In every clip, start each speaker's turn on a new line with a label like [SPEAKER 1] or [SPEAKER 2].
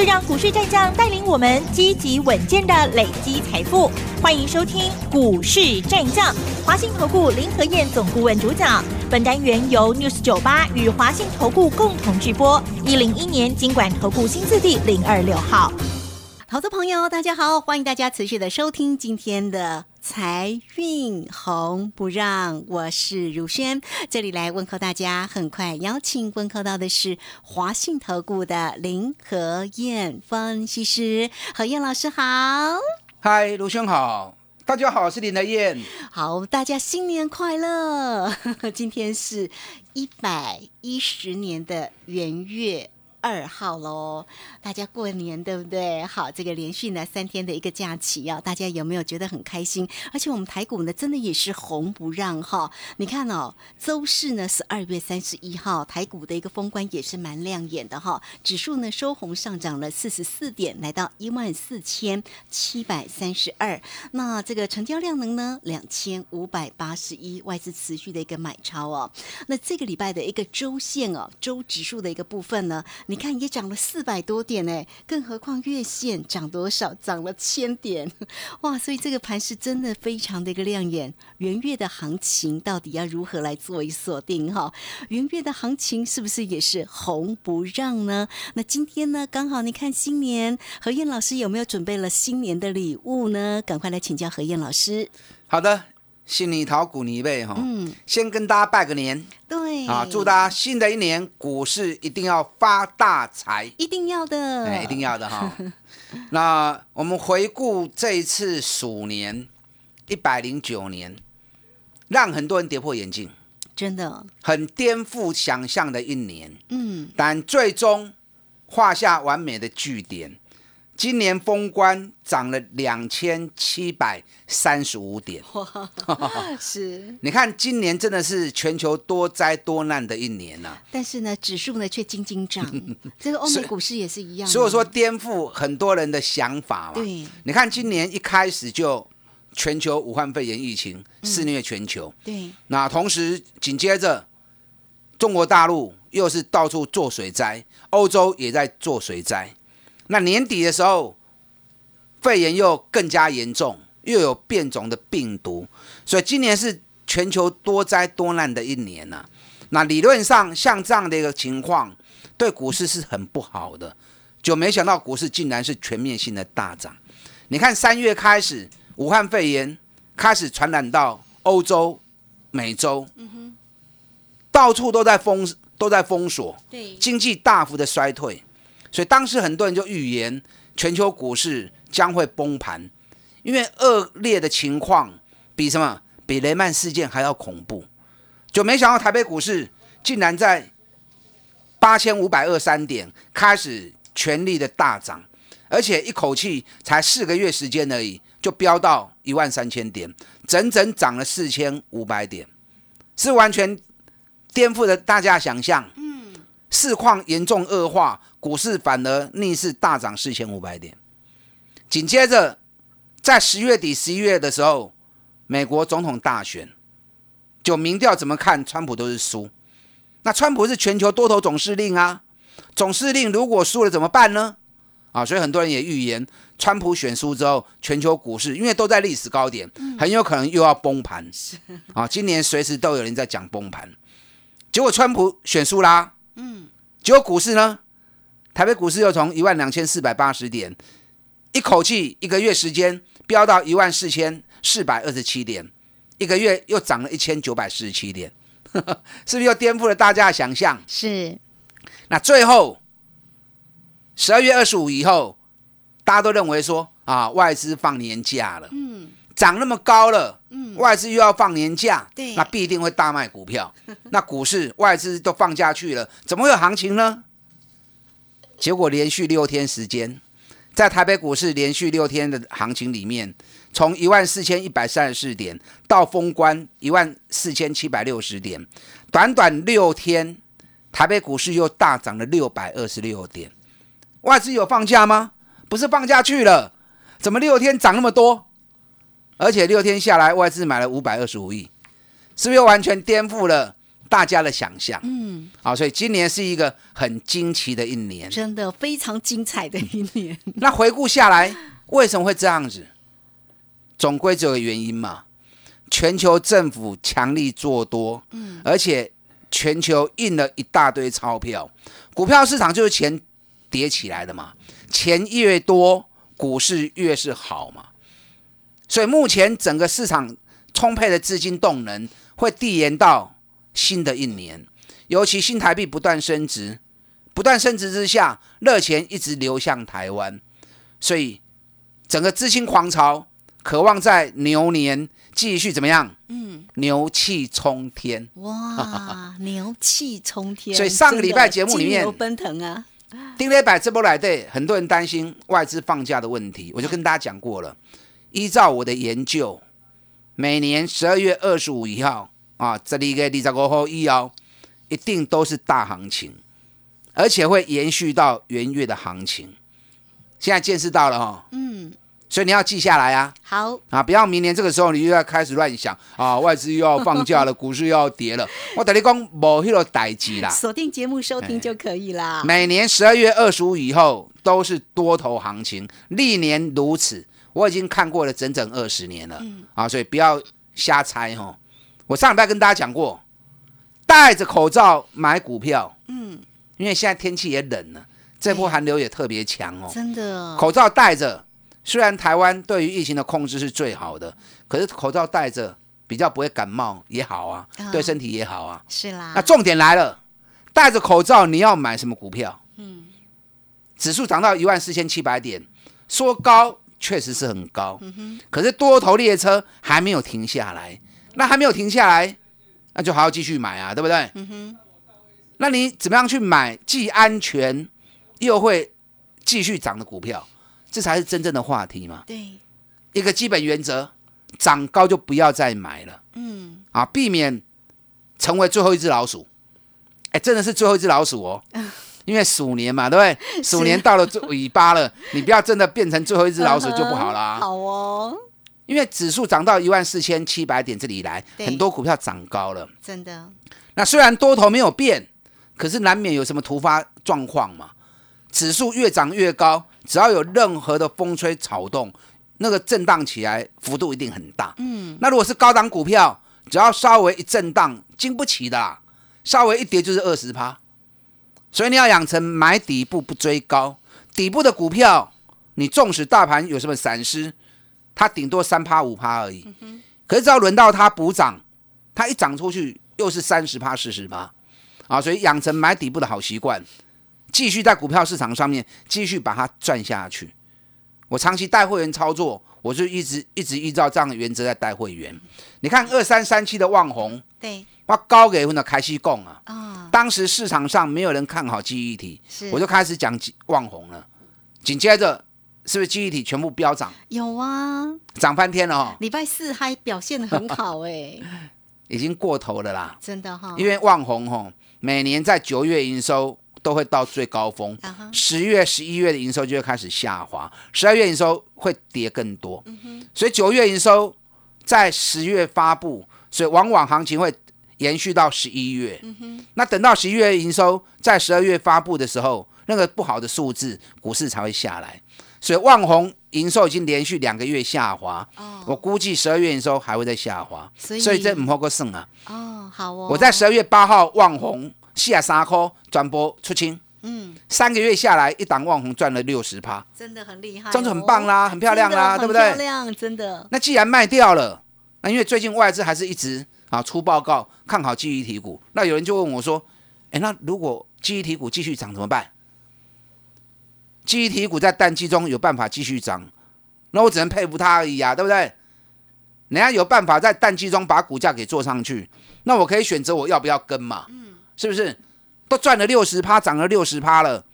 [SPEAKER 1] 就让股市战将带领我们积极稳健的累积财富。欢迎收听《股市战将》，华信投顾林和燕总顾问主讲。本单元由 News 九八与华信投顾共同制播。一零一年经管投顾新字第零二六号。
[SPEAKER 2] 投资朋友，大家好，欢迎大家持续的收听今天的财运红不让，我是如轩，这里来问候大家。很快邀请问候到的是华信投顾的林和燕分析师，何燕老师好。
[SPEAKER 3] 嗨，卢兄好，大家好，我是林德燕。
[SPEAKER 2] 好，大家新年快乐！今天是一百一十年的元月。二号喽，大家过年对不对？好，这个连续呢三天的一个假期啊，大家有没有觉得很开心？而且我们台股呢，真的也是红不让哈。你看哦，周四呢是二月三十一号，台股的一个封关也是蛮亮眼的哈。指数呢收红上涨了四十四点，来到一万四千七百三十二。那这个成交量能呢两千五百八十一，外资持续的一个买超哦。那这个礼拜的一个周线哦，周指数的一个部分呢？你看也涨了四百多点哎，更何况月线涨多少？涨了千点，哇！所以这个盘是真的非常的一个亮眼。元月的行情到底要如何来做一锁定哈？元月的行情是不是也是红不让呢？那今天呢，刚好你看新年，何燕老师有没有准备了新年的礼物呢？赶快来请教何燕老师。
[SPEAKER 3] 好的。新年桃股泥贝哈，嗯，先跟大家拜个年，
[SPEAKER 2] 对。
[SPEAKER 3] 啊，祝大家新的一年股市一定要发大财，
[SPEAKER 2] 一定要的，
[SPEAKER 3] 哎，一定要的哈。那我们回顾这一次鼠年一百零九年，让很多人跌破眼镜，
[SPEAKER 2] 真的。
[SPEAKER 3] 很颠覆想象的一年，嗯，但最终画下完美的句点。今年封关涨了两千七百三十五点，
[SPEAKER 2] 是。
[SPEAKER 3] 你看，今年真的是全球多灾多难的一年呐。
[SPEAKER 2] 但是呢，指数呢却斤斤涨，这个欧美股市也是一样。
[SPEAKER 3] 所以说，颠覆很多人的想法嘛。
[SPEAKER 2] 对。
[SPEAKER 3] 你看，今年一开始就全球武汉肺炎疫情肆虐全球。
[SPEAKER 2] 对。
[SPEAKER 3] 那同时紧接着，中国大陆又是到处做水灾，欧洲也在做水灾。那年底的时候，肺炎又更加严重，又有变种的病毒，所以今年是全球多灾多难的一年呐。那理论上，像这样的一个情况，对股市是很不好的。就没想到股市竟然是全面性的大涨。你看三月开始，武汉肺炎开始传染到欧洲、美洲，到处都在封都在封锁，
[SPEAKER 2] 对，
[SPEAKER 3] 经济大幅的衰退。所以当时很多人就预言全球股市将会崩盘，因为恶劣的情况比什么比雷曼事件还要恐怖。就没想到台北股市竟然在八千五百二三点开始全力的大涨，而且一口气才四个月时间而已，就飙到一万三千点，整整涨了四千五百点，是完全颠覆了大家想象。市况严重恶化，股市反而逆势大涨四千五百点。紧接着，在十月底、十一月的时候，美国总统大选，就民调怎么看，川普都是输。那川普是全球多头总司令啊，总司令如果输了怎么办呢？啊，所以很多人也预言，川普选输之后，全球股市因为都在历史高点，很有可能又要崩盘。啊，今年随时都有人在讲崩盘，结果川普选输啦。嗯，结果股市呢？台北股市又从一万两千四百八十点，一口气一个月时间飙到一万四千四百二十七点，一个月又涨了一千九百四十七点，是不是又颠覆了大家的想象？
[SPEAKER 2] 是。
[SPEAKER 3] 那最后十二月二十五以后，大家都认为说啊，外资放年假了。嗯。涨那么高了，嗯，外资又要放年假，
[SPEAKER 2] 对，
[SPEAKER 3] 那必定会大卖股票。那股市外资都放假去了，怎么会有行情呢？结果连续六天时间，在台北股市连续六天的行情里面，从一万四千一百三十四点到封关一万四千七百六十点，短短六天台北股市又大涨了六百二十六点。外资有放假吗？不是放假去了，怎么六天涨那么多？而且六天下来，外资买了五百二十五亿，是不是又完全颠覆了大家的想象？
[SPEAKER 2] 嗯，
[SPEAKER 3] 好，所以今年是一个很惊奇的一年。
[SPEAKER 2] 真的非常精彩的一年。
[SPEAKER 3] 那回顾下来，为什么会这样子？总归只有个原因嘛，全球政府强力做多，嗯，而且全球印了一大堆钞票，股票市场就是钱叠起来的嘛，钱越多，股市越是好嘛。所以目前整个市场充沛的资金动能会递延到新的一年，尤其新台币不断升值，不断升值之下，热钱一直流向台湾，所以整个资金狂潮渴望在牛年继续怎么样？
[SPEAKER 2] 嗯，
[SPEAKER 3] 牛气冲天。
[SPEAKER 2] 哇，牛气冲天！
[SPEAKER 3] 所以上个礼拜节目里面
[SPEAKER 2] 奔腾啊，
[SPEAKER 3] 丁磊摆这波来对，很多人担心外资放假的问题，我就跟大家讲过了。依照我的研究，每年十二月二十五以后啊，这里个二十五号一摇，一定都是大行情，而且会延续到元月的行情。现在见识到了哈，
[SPEAKER 2] 嗯，
[SPEAKER 3] 所以你要记下来啊
[SPEAKER 2] 好，
[SPEAKER 3] 啊！不要明年这个时候你又要开始乱想啊，外资又要放假了，股市又要跌了。我等你讲无迄个代志啦。
[SPEAKER 2] 锁定节目收听就可以啦。
[SPEAKER 3] 每年十二月二十五以后都是多头行情，历年如此。我已经看过了整整二十年了，啊，所以不要瞎猜哈。我上礼拜跟大家讲过，戴着口罩买股票，
[SPEAKER 2] 嗯，
[SPEAKER 3] 因为现在天气也冷了，这波寒流也特别强哦。
[SPEAKER 2] 真的，
[SPEAKER 3] 口罩戴着，虽然台湾对于疫情的控制是最好的，可是口罩戴着比较不会感冒也好啊，
[SPEAKER 2] 啊
[SPEAKER 3] 对身体也好啊。
[SPEAKER 2] 是啦。
[SPEAKER 3] 那重点来了，戴着口罩你要买什么股票？
[SPEAKER 2] 嗯，
[SPEAKER 3] 指数涨到一万四千七百点，说高确实是很高，
[SPEAKER 2] 嗯
[SPEAKER 3] 可是多头列车还没有停下来，那还没有停下来，那就还要继续买啊，对不对？
[SPEAKER 2] 嗯
[SPEAKER 3] 那你怎么样去买既安全又会继续涨的股票？这才是真正的话题嘛。
[SPEAKER 2] 对，
[SPEAKER 3] 一个基本原则，涨高就不要再买了
[SPEAKER 2] 嗯，
[SPEAKER 3] 啊，避免成为最后一只老鼠。哎，真的是最后一只老鼠哦。因为鼠年嘛，对不对？鼠年到了最尾巴了，你不要真的变成最后一只老鼠就不好啦。
[SPEAKER 2] 好哦，
[SPEAKER 3] 因为指数涨到一万四千七百点这里来，很多股票涨高了。
[SPEAKER 2] 真的，
[SPEAKER 3] 那虽然多头没有变，可是难免有什么突发状况嘛。指数越涨越高，只要有任何的风吹草动，那个震荡起来幅度一定很大。
[SPEAKER 2] 嗯，
[SPEAKER 3] 那如果是高档股票，只要稍微一震荡，经不起的啦，稍微一跌就是二十趴。所以你要养成买底部不追高，底部的股票，你纵使大盘有什么闪失，它顶多三趴五趴而已。可是只要轮到它补涨，它一涨出去又是三十趴四十趴啊！所以养成买底部的好习惯，继续在股票市场上面继续把它赚下去。我长期带会员操作，我就一直一直依照这样的原则在带会员。你看二三三七的旺红，
[SPEAKER 2] 对
[SPEAKER 3] 我高给分的开西供啊，
[SPEAKER 2] 啊，
[SPEAKER 3] 当时市场上没有人看好记忆体，
[SPEAKER 2] 是，
[SPEAKER 3] 我就开始讲旺宏了。紧接着是不是记忆体全部飙涨，
[SPEAKER 2] 有啊，
[SPEAKER 3] 涨翻天了哦，
[SPEAKER 2] 礼拜四还表现的很好哎，
[SPEAKER 3] 已经过头了啦。
[SPEAKER 2] 真的哈，
[SPEAKER 3] 因为旺宏吼每年在九月营收都会到最高峰十月、十一月的营收就会开始下滑，十二月营收会跌更多。所以九月营收在十月发布，所以往往行情会延续到十一月。那等到十一月营收在十二月发布的时候，那个不好的数字，股市才会下来。所以旺宏营收已经连续两个月下滑，
[SPEAKER 2] 哦。
[SPEAKER 3] 我估计十二月营收还会再下滑，
[SPEAKER 2] 所以
[SPEAKER 3] 所以这唔好过剩啊。
[SPEAKER 2] 哦，好哦，
[SPEAKER 3] 我在十二月八号旺宏四十三块转播出清，
[SPEAKER 2] 嗯，
[SPEAKER 3] 三个月下来一档旺宏赚了六十趴，
[SPEAKER 2] 真的很厉害哦，
[SPEAKER 3] 这样就很棒啦，很漂亮啦，对不对？
[SPEAKER 2] 漂亮，真的，
[SPEAKER 3] 那既然卖掉了，那因为最近外资还是一直啊出报告看好记忆体股，那有人就问我说，哎，那如果记忆体股继续涨怎么办？记忆体股在淡季中有办法继续涨，那我只能佩服他而已啊，对不对？人家有办法在淡季中把股价给做上去，那我可以选择我要不要跟嘛，是不是？都赚了六十趴，涨了六十趴了，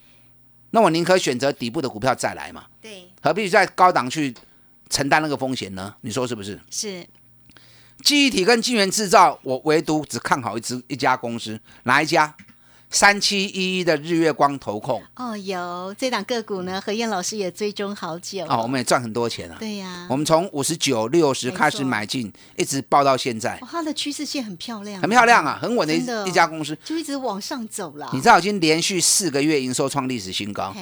[SPEAKER 3] 那我宁可选择底部的股票再来嘛，
[SPEAKER 2] 对，
[SPEAKER 3] 何必在高档去承担那个风险呢？你说是不是？
[SPEAKER 2] 是
[SPEAKER 3] 记忆体跟晶圆制造，我唯独只看好一只一家公司，哪一家？三七一一的日月光投控
[SPEAKER 2] 哦，有这档个股呢，何燕老师也追踪好久
[SPEAKER 3] 哦，我们也赚很多钱啊。
[SPEAKER 2] 对呀、
[SPEAKER 3] 我们从五十九、六十开始买进，一直报到现在，
[SPEAKER 2] 哇，它的趋势线很漂亮，
[SPEAKER 3] 很漂亮啊，很稳的一家公司。
[SPEAKER 2] 就一直往上走了。
[SPEAKER 3] 你知道已经连续四个月营收创历史新高，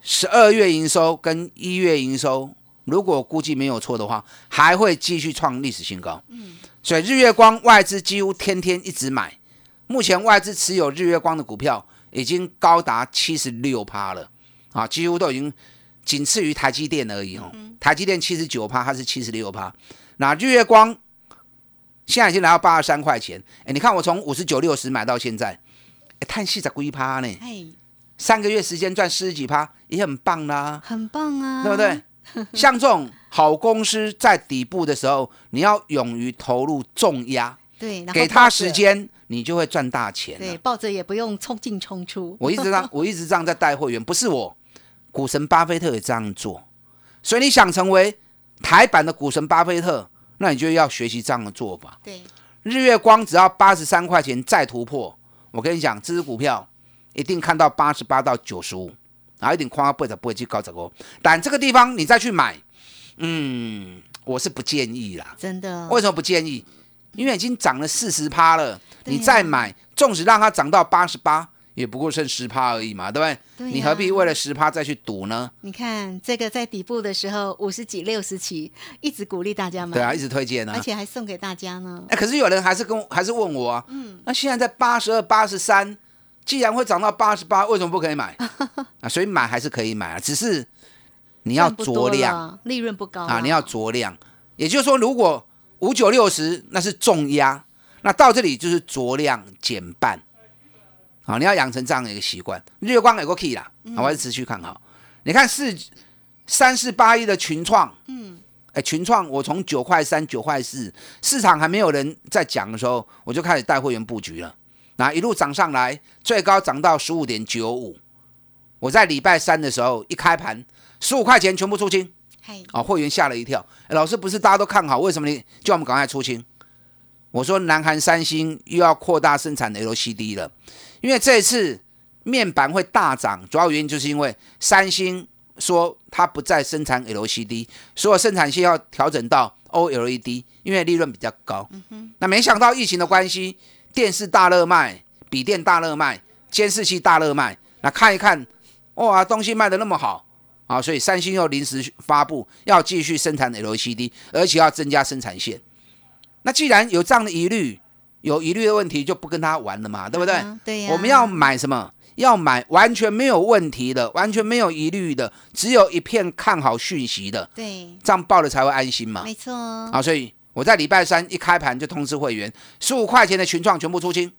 [SPEAKER 3] 十二月营收跟一月营收，如果估计没有错的话，还会继续创历史新高。嗯，所以日月光外资几乎天天一直买，目前外资持有日月光的股票已经高达七十六趴了，啊，几乎都已经仅次于台积电而已哦。台积电七十九趴，它是七十六趴，那日月光现在已经来到八十三块钱。哎，你看我从五十九、六十买到现在，哎，叹息在龟趴呢。
[SPEAKER 2] 嘿，
[SPEAKER 3] 三个月时间赚四十几趴，也很棒啦、
[SPEAKER 2] 很棒啊，
[SPEAKER 3] 对不对？像这种好公司在底部的时候，你要勇于投入重压，
[SPEAKER 2] 对，
[SPEAKER 3] 给他时，间，你就会赚大钱
[SPEAKER 2] 对，抱着也不用冲进冲出。
[SPEAKER 3] 我一直让 我一直这样在带会员，不是我，股神巴菲特也这样做。所以你想成为台版的股神巴菲特，那你就要学习这样的做法。
[SPEAKER 2] 对，
[SPEAKER 3] 日月光只要八十三块钱再突破，我跟你讲，这只股票一定看到八十八到九十五，然后一定框到八十不会去搞这个。但这个地方你再去买，嗯，我是不建议啦。
[SPEAKER 2] 真的，
[SPEAKER 3] 为什么不建议？因为已经涨了四十趴了，你再买，纵使让它涨到八十八，也不过剩十趴而已嘛，对不对？你何必为了十趴再去赌呢？
[SPEAKER 2] 你看这个在底部的时候五十几、六十起，一直鼓励大家买，
[SPEAKER 3] 对啊，一直推荐啊
[SPEAKER 2] 而。且还送给大家呢。
[SPEAKER 3] 哎，可是有人还是跟我还是问我啊，嗯，那现在在八十二、八十三，既然会涨到八十八，为什么不可以买啊？所以买还是可以买啊，只是你要酌量，
[SPEAKER 2] 利润不高
[SPEAKER 3] 啊，你要酌量。也就是说，如果五九六十那是重压，那到这里就是酌量减半。好，你要养成这样的一个习惯。日月光有个 key 啦，啊我还是持续看好。你看四三四八一的群创，嗯，哎，群创我从九块三、九块四，市场还没有人在讲的时候，我就开始带会员布局了。那一路涨上来，最高涨到十五点九五。我在礼拜三的时候一开盘，十五块钱全部出清。
[SPEAKER 2] 嘿，
[SPEAKER 3] 啊，会员吓了一跳。诶老师不是大家都看好，为什么你叫我们赶快出清？我说南韩三星又要扩大生产 LCD 了，因为这次面板会大涨，主要原因就是因为三星说它不再生产 LCD，所有生产线要调整到 OLED，因为利润比较高。那没想到疫情的关系，电视大热卖，笔电大热卖，监视器大热卖。那看一看，哇，东西卖的那么好。啊，所以三星又临时发布要继续生产 LCD，而且要增加生产线。那既然有这样的疑虑，有疑虑的问题就不跟他玩了嘛，对不对？
[SPEAKER 2] 嗯对呀
[SPEAKER 3] 我们要买什么？要买完全没有问题的，完全没有疑虑的，只有一片看好讯息的，
[SPEAKER 2] 对，
[SPEAKER 3] 这样报了才会安心嘛。
[SPEAKER 2] 没错，
[SPEAKER 3] 啊，所以我在礼拜三一开盘就通知会员，十五块钱的群创全部出清。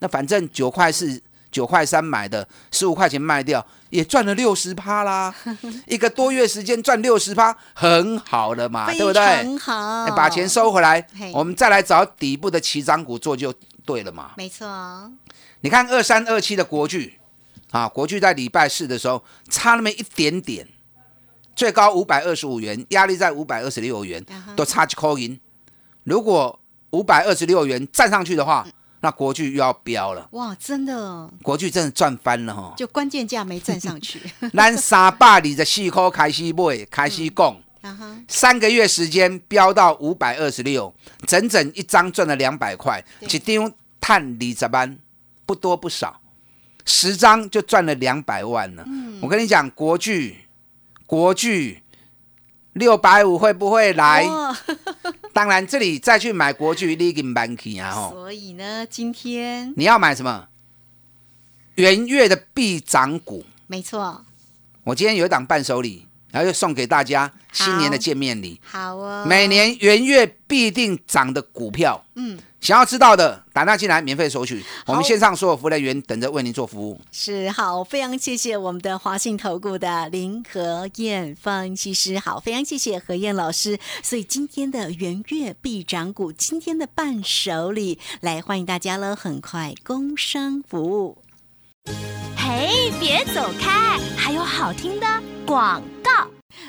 [SPEAKER 3] 那反正九块四、九块三买的，十五块钱卖掉，也赚了六十趴啦。一个多月时间赚六十趴，很好了嘛，对不
[SPEAKER 2] 非
[SPEAKER 3] 对？把钱收回来，我们再来找底部的起涨股做就对了嘛。
[SPEAKER 2] 没错，
[SPEAKER 3] 你看二三二七的国巨啊，国巨在礼拜四的时候差那么一点点，最高五百二十五元，压力在五百二十六元都差几扣银。如果五百二十六元站上去的话，那国巨又要飙了。
[SPEAKER 2] 哇，真的，
[SPEAKER 3] 国巨真的赚翻了哈！
[SPEAKER 2] 就关键价没站上去，
[SPEAKER 3] 咱三百二十四块开始买，开始讲，三个月时间飙到五百二十六，整整一张赚了两百块，
[SPEAKER 2] 对
[SPEAKER 3] 一张探二十万，不多不少，十张就赚了两百万了。
[SPEAKER 2] 嗯
[SPEAKER 3] 我跟你讲，国巨，国巨六百五会不会来？
[SPEAKER 2] 哇
[SPEAKER 3] 当然，这里再去买国巨，你已经买起啊！吼，
[SPEAKER 2] 所以呢，今天
[SPEAKER 3] 你要买什么？元月的必涨股。
[SPEAKER 2] 没错，
[SPEAKER 3] 我今天有一档伴手礼，然后又送给大家新年的见面礼。
[SPEAKER 2] 好哦，
[SPEAKER 3] 每年元月必定涨的股票，
[SPEAKER 2] 嗯，
[SPEAKER 3] 想要知道的，打电话进来免费索取。我们线上所有服务人员等着为您做服务。
[SPEAKER 2] 是好，非常谢谢我们的华信投顾的林和燕分析师，好，非常谢谢何燕老师。所以今天的圆月必涨股，今天的伴手礼，来欢迎大家了，很快工商服务。
[SPEAKER 1] 嘿，别走开，还有好听的广告。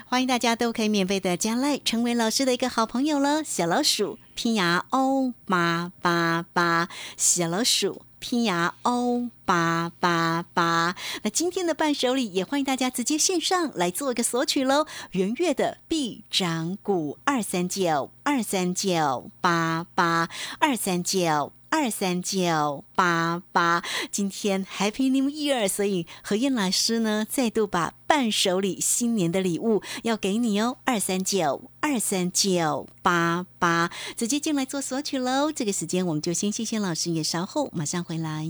[SPEAKER 2] 欢迎大家都可以免费的加赖，成为老师的一个好朋友了。小老鼠拼牙 O 八八八，小老鼠 P R O 八八八。那今天的伴手礼也欢迎大家直接线上来做一个索取喽。元月的必涨股二三九二三九八八二三九。二三九八八，今天 Happy New Year，所以何燕老师呢再度把伴手礼新年的礼物要给你哦，二三九二三九八八，直接进来做索取喽。这个时间我们就先谢谢老师，也稍后马上回来。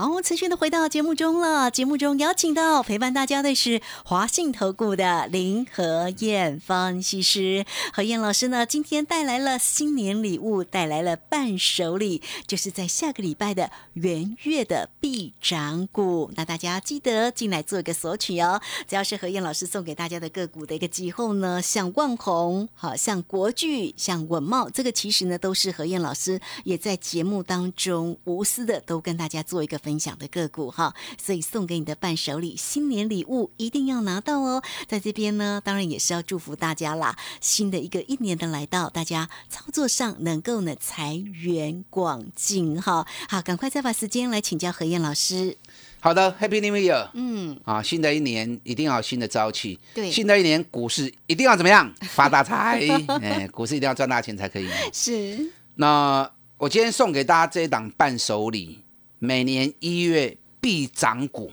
[SPEAKER 2] 好，持续的回到节目中了。节目中邀请到陪伴大家的是华信投顾的林和燕分析师。何燕老师呢，今天带来了新年礼物，带来了伴手礼，就是在下个礼拜的元月的必涨股。那大家记得进来做一个索取哦。只要是何燕老师送给大家的个股的一个机后呢，像万红，好像国巨，像稳茂，这个其实呢都是何燕老师也在节目当中无私的都跟大家做一个分。分享的个股哈，所以送给你的伴手礼、新年礼物一定要拿到哦。在这边呢，当然也是要祝福大家啦。新的一个一年的来到，大家操作上能够呢财源广进哈。好，赶快再把时间来请教何燕老师。
[SPEAKER 3] 好的，Happy New Year。
[SPEAKER 2] 嗯，
[SPEAKER 3] 啊，新的一年一定要有新的朝气。
[SPEAKER 2] 对，
[SPEAKER 3] 新的一年股市一定要怎么样？发大财。哎，股市一定要赚大钱才可以。
[SPEAKER 2] 是。
[SPEAKER 3] 那我今天送给大家这一档伴手礼。每年一月必涨股，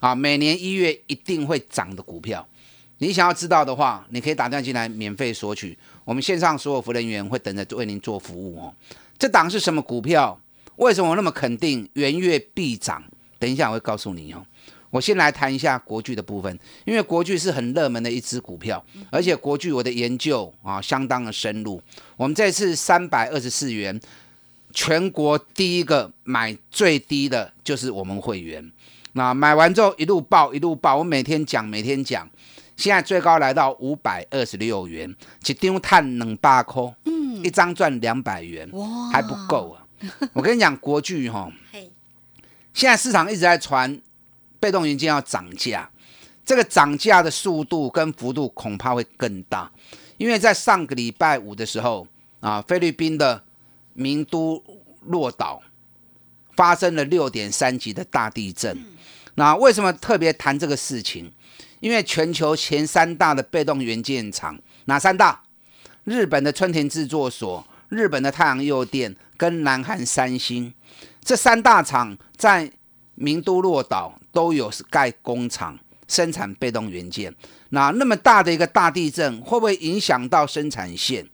[SPEAKER 3] 啊，每年一月一定会涨的股票，你想要知道的话，你可以打电话进来免费索取，我们线上所有服务人员会等着为您做服务哦。这档是什么股票？为什么那么肯定元月必涨？等一下我会告诉你哦。我先来谈一下国巨的部分，因为国巨是很热门的一只股票，而且国巨我的研究啊相当的深入。我们这次三百二十四元。全国第一个买最低的就是我们会员，那买完之后一路爆一路爆，我每天讲每天讲，现在最高来到五百二十六元，一张碳两百块，嗯，一张赚两百元，哇，还不够啊！我跟你讲，国巨哈，现在市场一直在传被动元件要涨价，这个涨价的速度跟幅度恐怕会更大，因为在上个礼拜五的时候啊，菲律宾的。名都落岛发生了六点三级的大地震，那为什么特别谈这个事情？因为全球前三大的被动元件厂，哪三大？日本的春田制作所、日本的太阳诱电跟南韩三星，这三大厂在名都落岛都有盖工厂生产被动元件。那那么大的一个大地震，会不会影响到生产线？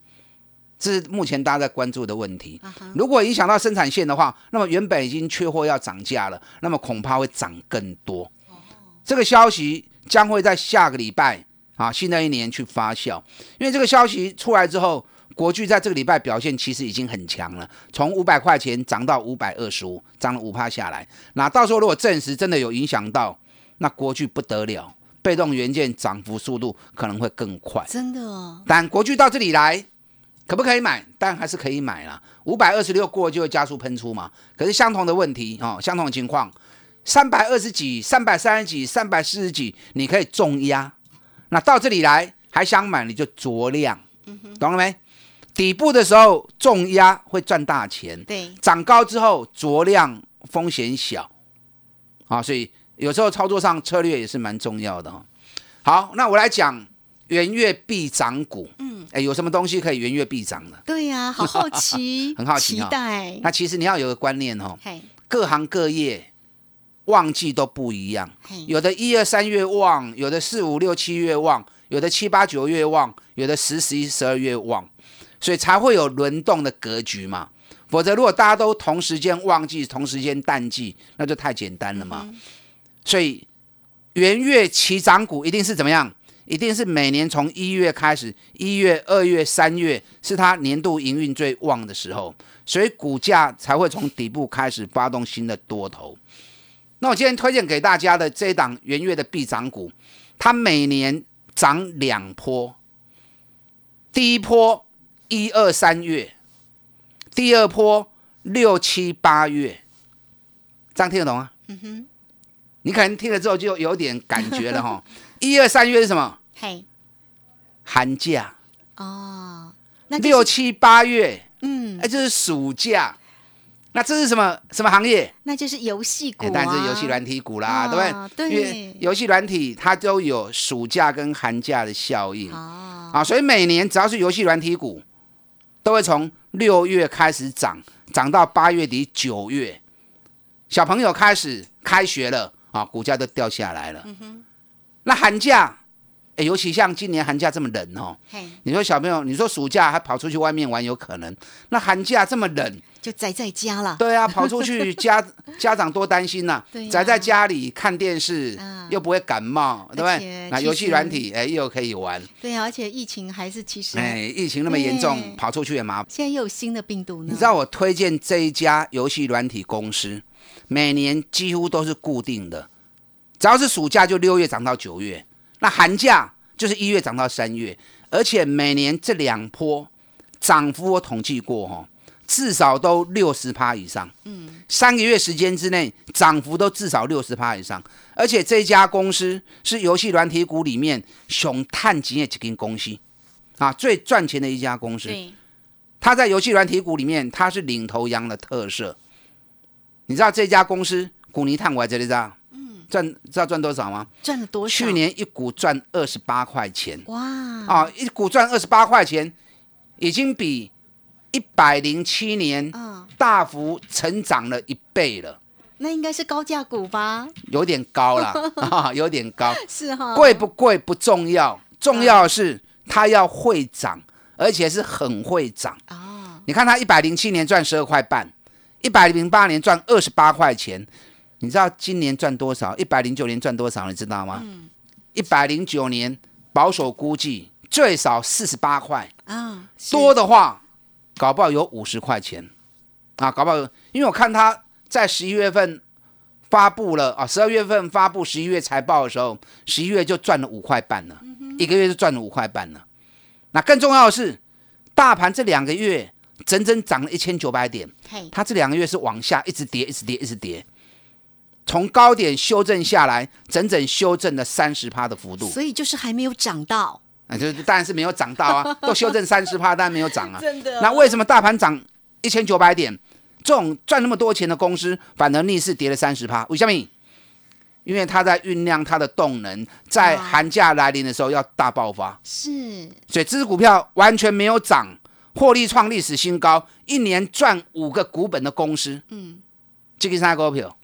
[SPEAKER 3] 这是目前大家在关注的问题。如果影响到生产线的话，那么原本已经缺货要涨价了，那么恐怕会涨更多。这个消息将会在下个礼拜啊，新的一年去发酵。因为这个消息出来之后，国巨在这个礼拜表现其实已经很强了，从五百块钱涨到五百二十五，涨了五趴下来。那到时候如果证实真的有影响到，那国巨不得了，被动元件涨幅速度可能会更快。
[SPEAKER 2] 真的。
[SPEAKER 3] 但国巨到这里来。可不可以买？但还是可以买啦。五百二十六过就会加速喷出嘛。可是相同的问题哦，相同的情况，三百二十几、三百三十几、三百四十几，你可以重压。那到这里来还想买，你就酌量，懂了没？底部的时候重压会赚大钱，
[SPEAKER 2] 对，
[SPEAKER 3] 涨高之后酌量风险小啊。所以有时候操作上策略也是蛮重要的哈。好，那我来讲。元月必涨股，嗯，哎，有什么东西可以圆月必涨的？
[SPEAKER 2] 对呀，好好奇，
[SPEAKER 3] 很好奇，
[SPEAKER 2] 期待。
[SPEAKER 3] 那其实你要有个观念哦，各行各业旺季都不一样，有的一二三月旺，有的四五六七月旺，有的七八九月旺，有的十十一十二月旺，所以才会有轮动的格局嘛。否则如果大家都同时间旺季，同时间淡季，那就太简单了嘛。所以元月起涨股一定是怎么样？一定是每年从一月开始，一月、二月、三月是它年度营运最旺的时候，所以股价才会从底部开始发动新的多头。那我今天推荐给大家的这一档元月的必涨股，它每年涨两波，第一波一二三月，第二波六七八月，这样听得懂吗？嗯哼，你可能听了之后就有点感觉了哈。一二三月是什么？
[SPEAKER 2] 嘿，
[SPEAKER 3] 寒假。
[SPEAKER 2] 哦，那
[SPEAKER 3] 六七八月，
[SPEAKER 2] 嗯，
[SPEAKER 3] 哎，这是暑假。那这是什么什么行业？
[SPEAKER 2] 那就是游戏股
[SPEAKER 3] 当然是游戏软体股啦，
[SPEAKER 2] 啊
[SPEAKER 3] 对不对？
[SPEAKER 2] 对
[SPEAKER 3] 因为游戏软体它都有暑假跟寒假的效应
[SPEAKER 2] 哦，
[SPEAKER 3] 啊，所以每年只要是游戏软体股，都会从六月开始涨，涨到八月底九月，小朋友开始开学了啊，股价都掉下来了。那寒假，哎，尤其像今年寒假这么冷哦，
[SPEAKER 2] 嘿，
[SPEAKER 3] 你说小朋友，你说暑假还跑出去外面玩有可能，那寒假这么冷，
[SPEAKER 2] 就宅在家了。
[SPEAKER 3] 对啊，跑出去家家长多担心呐、宅在家里看电视、
[SPEAKER 2] 啊
[SPEAKER 3] 又不会感冒，对不对？那游戏软体哎又可以玩，
[SPEAKER 2] 对啊，而且疫情还是其实，
[SPEAKER 3] 哎，疫情那么严重，跑出去也麻烦。
[SPEAKER 2] 现在又有新的病毒呢。
[SPEAKER 3] 你知道我推荐这一家游戏软体公司，每年几乎都是固定的，只要是暑假就六月涨到九月，那寒假就是一月涨到三月，而且每年这两波涨幅我统计过哈，至少都六十趴以上。嗯，三个月时间之内涨幅都至少六十趴以上，而且这家公司是游戏软体股里面熊探级的几间公司啊，最赚钱的一家公司。
[SPEAKER 2] 对，
[SPEAKER 3] 它在游戏软体股里面，它是领头羊的特色。你知道这家公司古尼探我还这里知道，嗯，赚知道赚多少吗？
[SPEAKER 2] 赚了多少？
[SPEAKER 3] 去年一股赚二十八块钱
[SPEAKER 2] 哇，
[SPEAKER 3] 啊，一股赚二十八块钱，已经比一百零七年
[SPEAKER 2] 嗯，
[SPEAKER 3] 大幅成长了一倍了，
[SPEAKER 2] 那应该是高价股吧？
[SPEAKER 3] 有点高了 啊，有点高。
[SPEAKER 2] 是哈，
[SPEAKER 3] 贵不贵不重要，重要的是它要会涨，而且是很会涨。
[SPEAKER 2] 哦，
[SPEAKER 3] 你看它一百零七年赚十二块半，一百零八年赚二十八块钱，你知道今年赚多少？一百零九年赚多少？你知道吗？一百零九年保守估计最少四十八块，
[SPEAKER 2] 啊，
[SPEAKER 3] 多的话搞不好有五十块钱啊，搞不好有，因为我看他在十一月份发布了啊，十二月份发布十一月财报的时候，十一月就赚了五块半了，一个月就赚了五块半了。那更重要的是，大盘这两个月整整涨了一千九百点，
[SPEAKER 2] 嘿，
[SPEAKER 3] 它这两个月是往下一直跌，一直跌，一直跌，从高点修正下来，整整修正了三十趴的幅度。
[SPEAKER 2] 所以就是还没有涨到，
[SPEAKER 3] 啊，就当然是没有涨到啊，都修正三十趴，但没有涨啊。
[SPEAKER 2] 真的
[SPEAKER 3] 那为什么大盘涨一千九百点，这种赚那么多钱的公司，反而逆势跌了三十趴？为什么？因为它在酝酿它的动能，在寒假来临的时候要大爆发，
[SPEAKER 2] 是
[SPEAKER 3] 所以这只股票完全没有涨，获利创历史新高，一年赚五个股本的公司，嗯，这个三股票，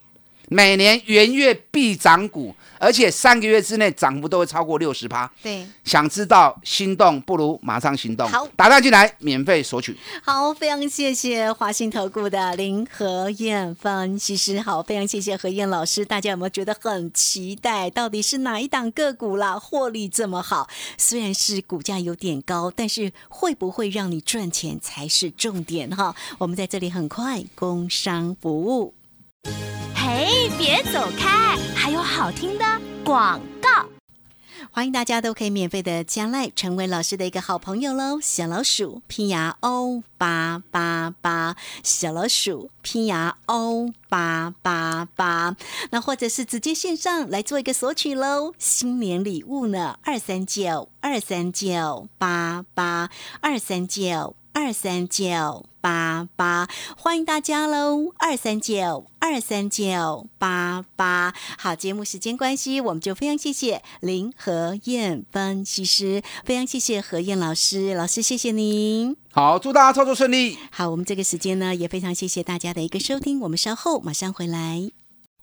[SPEAKER 3] 每年元月必涨股，而且三个月之内涨幅都会超过六十趴。
[SPEAKER 2] 对，
[SPEAKER 3] 想知道心动，不如马上行动。
[SPEAKER 2] 好
[SPEAKER 3] 打电话进来免费索取。
[SPEAKER 2] 好，非常谢谢华信投顾的林和燕分析师。好，非常谢谢何燕老师。大家有没有觉得很期待？到底是哪一档个股啦？获利这么好，虽然是股价有点高，但是会不会让你赚钱才是重点哈。我们在这里很快工商服务。
[SPEAKER 4] 嘿，别走开，还有好听的广告。
[SPEAKER 2] 欢迎大家都可以免费的加赖，成为老师的一个好朋友喽。小老鼠拼牙 O 八八八，小老鼠拼牙 O 八八八。那或者是直接线上来做一个索取喽。新年礼物呢，二三九二三九八八二三九。二三九八八，欢迎大家喽！二三九二三九八八。好，节目时间关系，我们就非常谢谢林和燕分析师，非常谢谢何燕老师，老师谢谢您。
[SPEAKER 3] 好，祝大家操作顺利。
[SPEAKER 2] 好，我们这个时间呢，也非常谢谢大家的一个收听，我们稍后马上回来。